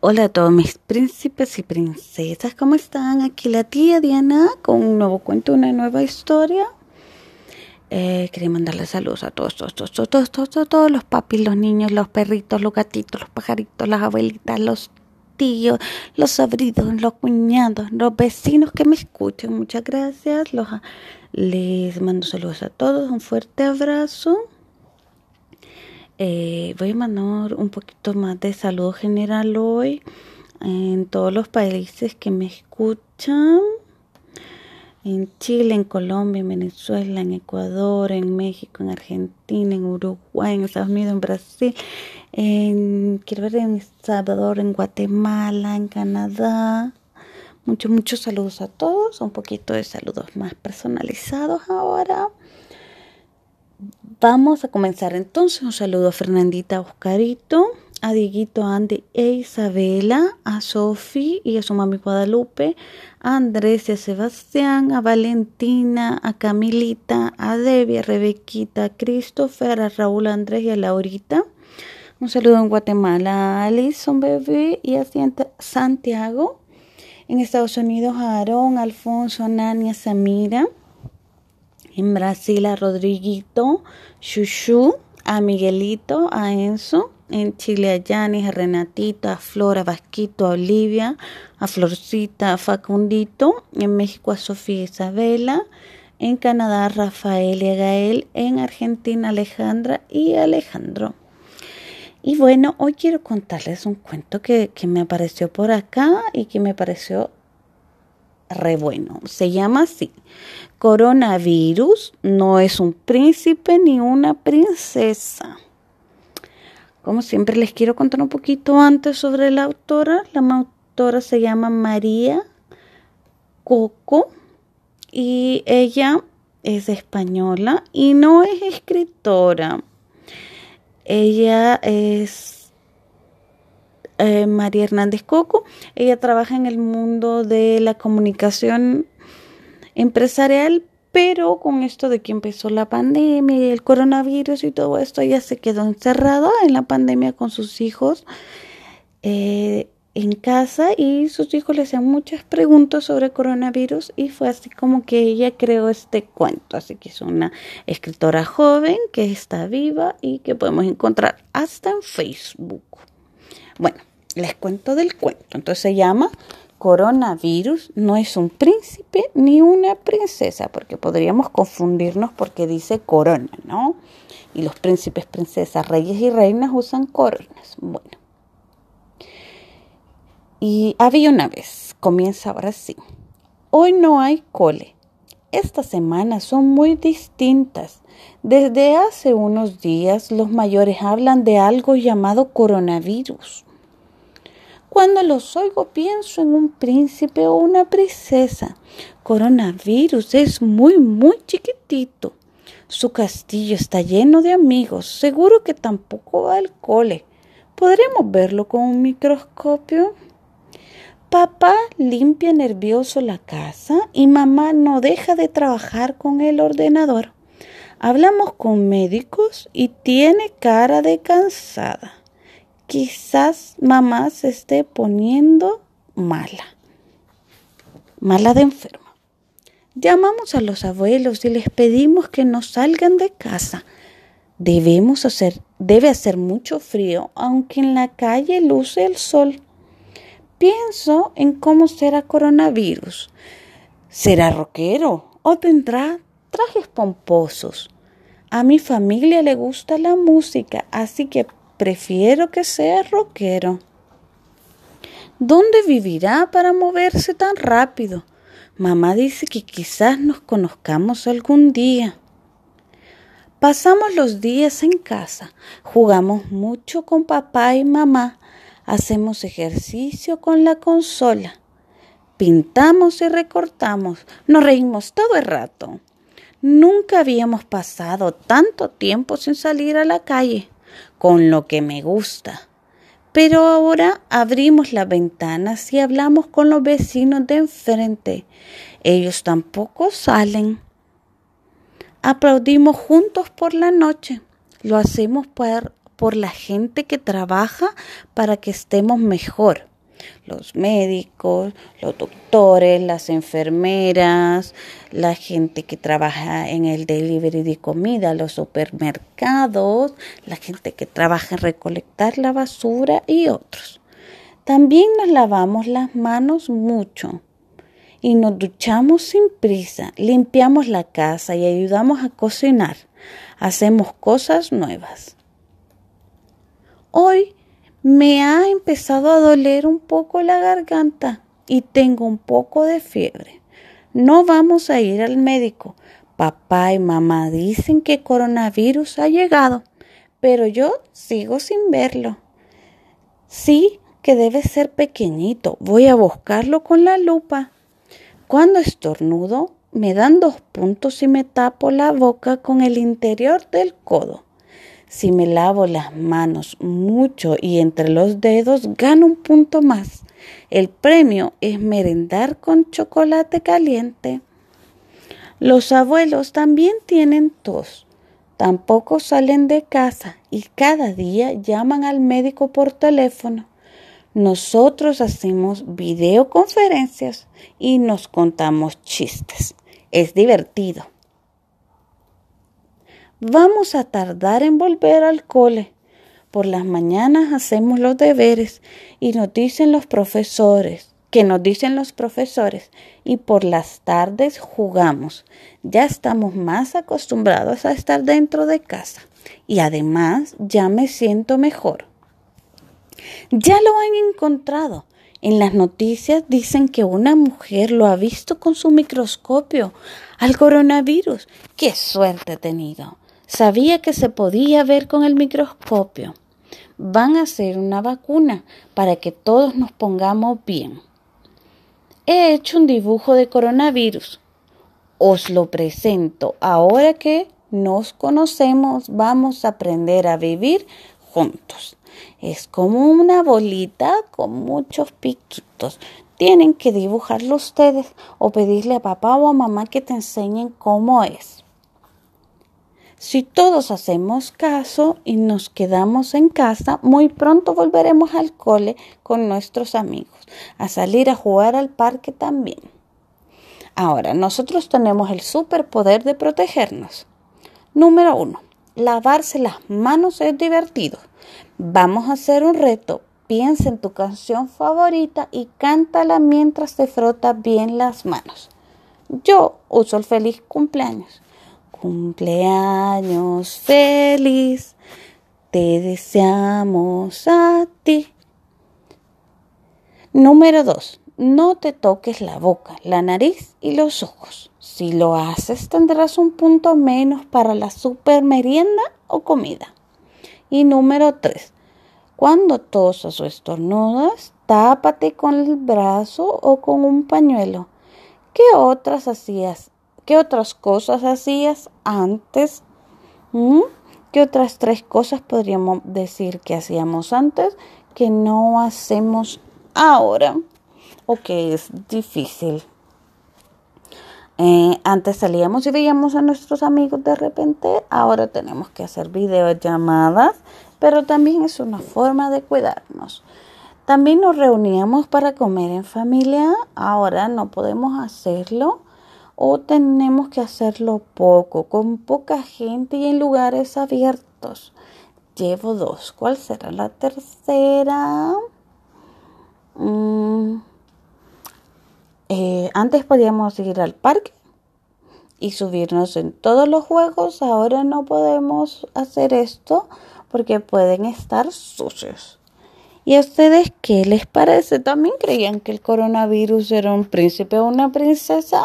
Hola a todos mis príncipes y princesas, ¿cómo están? Aquí la tía Diana con un nuevo cuento, una nueva historia. Eh, quería mandarle saludos a todos, todos, todos, todos, todos, todos, todos, los papis, los niños, los perritos, los gatitos, los pajaritos, las abuelitas, los tíos, los sobrinos, los cuñados, los vecinos que me escuchan. Muchas gracias. Los, les mando saludos a todos, un fuerte abrazo. Eh, voy a mandar un poquito más de saludo general hoy en todos los países que me escuchan. En Chile, en Colombia, en Venezuela, en Ecuador, en México, en Argentina, en Uruguay, en Estados Unidos, en Brasil, en, quiero ver, en Salvador, en Guatemala, en Canadá. Muchos, muchos saludos a todos. Un poquito de saludos más personalizados ahora. Vamos a comenzar entonces. Un saludo a Fernandita Oscarito, a Dieguito, Andy e Isabela, a Sofi y a su mami Guadalupe, a Andrés y a Sebastián, a Valentina, a Camilita, a Debbie, a Rebequita, a Christopher, a Raúl Andrés y a Laurita. Un saludo en Guatemala a Alison Bebé y a Santiago. En Estados Unidos a Aarón, Alfonso, a Nania, Samira en Brasil a Rodriguito, Chuchu, a Miguelito, a Enzo, en Chile a Yanis, a Renatito, a Flora, a Vasquito, a Olivia, a Florcita, a Facundito, en México a Sofía Isabela, en Canadá a Rafael y a Gael, en Argentina Alejandra y Alejandro. Y bueno, hoy quiero contarles un cuento que, que me apareció por acá y que me pareció re bueno. Se llama así. Coronavirus no es un príncipe ni una princesa. Como siempre les quiero contar un poquito antes sobre la autora. La autora se llama María Coco y ella es española y no es escritora. Ella es eh, María Hernández Coco. Ella trabaja en el mundo de la comunicación empresarial, pero con esto de que empezó la pandemia y el coronavirus y todo esto, ella se quedó encerrada en la pandemia con sus hijos eh, en casa y sus hijos le hacían muchas preguntas sobre coronavirus y fue así como que ella creó este cuento. Así que es una escritora joven que está viva y que podemos encontrar hasta en Facebook. Bueno, les cuento del cuento. Entonces se llama Coronavirus. No es un príncipe ni una princesa, porque podríamos confundirnos porque dice corona, ¿no? Y los príncipes, princesas, reyes y reinas usan coronas. Bueno. Y había una vez, comienza ahora sí. Hoy no hay cole. Estas semanas son muy distintas. Desde hace unos días los mayores hablan de algo llamado coronavirus. Cuando los oigo pienso en un príncipe o una princesa. Coronavirus es muy, muy chiquitito. Su castillo está lleno de amigos. Seguro que tampoco va al cole. ¿Podremos verlo con un microscopio? Papá limpia nervioso la casa y mamá no deja de trabajar con el ordenador. Hablamos con médicos y tiene cara de cansada quizás mamá se esté poniendo mala, mala de enferma. Llamamos a los abuelos y les pedimos que no salgan de casa. Debemos hacer, debe hacer mucho frío, aunque en la calle luce el sol. Pienso en cómo será coronavirus. ¿Será rockero o tendrá trajes pomposos? A mi familia le gusta la música, así que Prefiero que sea rockero. ¿Dónde vivirá para moverse tan rápido? Mamá dice que quizás nos conozcamos algún día. Pasamos los días en casa, jugamos mucho con papá y mamá, hacemos ejercicio con la consola, pintamos y recortamos, nos reímos todo el rato. Nunca habíamos pasado tanto tiempo sin salir a la calle con lo que me gusta. Pero ahora abrimos las ventanas y hablamos con los vecinos de enfrente. Ellos tampoco salen. Aplaudimos juntos por la noche. Lo hacemos por, por la gente que trabaja para que estemos mejor. Los médicos, los doctores, las enfermeras, la gente que trabaja en el delivery de comida, los supermercados, la gente que trabaja en recolectar la basura y otros. También nos lavamos las manos mucho y nos duchamos sin prisa, limpiamos la casa y ayudamos a cocinar. Hacemos cosas nuevas. Hoy me ha empezado a doler un poco la garganta y tengo un poco de fiebre. No vamos a ir al médico. Papá y mamá dicen que coronavirus ha llegado, pero yo sigo sin verlo. Sí, que debe ser pequeñito. Voy a buscarlo con la lupa. Cuando estornudo, me dan dos puntos y me tapo la boca con el interior del codo. Si me lavo las manos mucho y entre los dedos, gano un punto más. El premio es merendar con chocolate caliente. Los abuelos también tienen tos. Tampoco salen de casa y cada día llaman al médico por teléfono. Nosotros hacemos videoconferencias y nos contamos chistes. Es divertido. Vamos a tardar en volver al cole. Por las mañanas hacemos los deberes y nos dicen los profesores, que nos dicen los profesores, y por las tardes jugamos. Ya estamos más acostumbrados a estar dentro de casa y además ya me siento mejor. Ya lo han encontrado. En las noticias dicen que una mujer lo ha visto con su microscopio al coronavirus. ¡Qué suerte he tenido! Sabía que se podía ver con el microscopio. Van a hacer una vacuna para que todos nos pongamos bien. He hecho un dibujo de coronavirus. Os lo presento. Ahora que nos conocemos, vamos a aprender a vivir juntos. Es como una bolita con muchos piquitos. Tienen que dibujarlo ustedes o pedirle a papá o a mamá que te enseñen cómo es. Si todos hacemos caso y nos quedamos en casa, muy pronto volveremos al cole con nuestros amigos, a salir a jugar al parque también. Ahora, nosotros tenemos el superpoder de protegernos. Número uno, lavarse las manos es divertido. Vamos a hacer un reto. Piensa en tu canción favorita y cántala mientras te frotas bien las manos. Yo uso el feliz cumpleaños. Cumpleaños feliz, te deseamos a ti. Número 2. No te toques la boca, la nariz y los ojos. Si lo haces tendrás un punto menos para la super merienda o comida. Y número 3. Cuando tosas o estornudas, tápate con el brazo o con un pañuelo. ¿Qué otras hacías? ¿Qué otras cosas hacías antes? ¿Qué otras tres cosas podríamos decir que hacíamos antes que no hacemos ahora? O que es difícil. Eh, antes salíamos y veíamos a nuestros amigos de repente, ahora tenemos que hacer videollamadas, pero también es una forma de cuidarnos. También nos reuníamos para comer en familia, ahora no podemos hacerlo o tenemos que hacerlo poco, con poca gente y en lugares abiertos. Llevo dos, ¿cuál será la tercera? Mm. Eh, antes podíamos ir al parque y subirnos en todos los juegos. Ahora no podemos hacer esto porque pueden estar sucios. ¿Y a ustedes qué les parece? ¿También creían que el coronavirus era un príncipe o una princesa?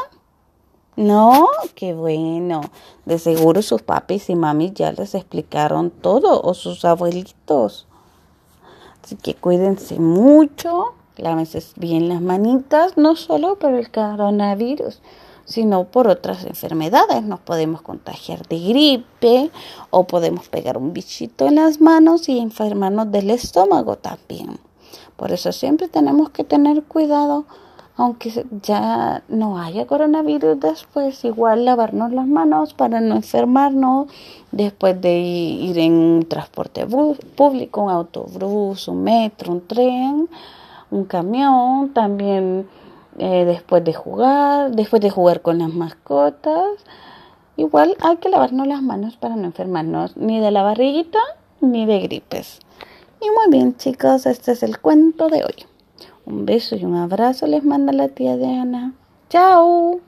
No, qué bueno. De seguro sus papis y mamis ya les explicaron todo o sus abuelitos. Así que cuídense mucho Lávense bien las manitas, no solo por el coronavirus, sino por otras enfermedades. Nos podemos contagiar de gripe o podemos pegar un bichito en las manos y enfermarnos del estómago también. Por eso siempre tenemos que tener cuidado aunque ya no haya coronavirus después, igual lavarnos las manos para no enfermarnos después de ir en un transporte público, un autobús, un metro, un tren, un camión, también eh, después de jugar, después de jugar con las mascotas. Igual hay que lavarnos las manos para no enfermarnos ni de la barriguita ni de gripes. Y muy bien chicos, este es el cuento de hoy. Un beso y un abrazo les manda la tía Diana. ¡Chao!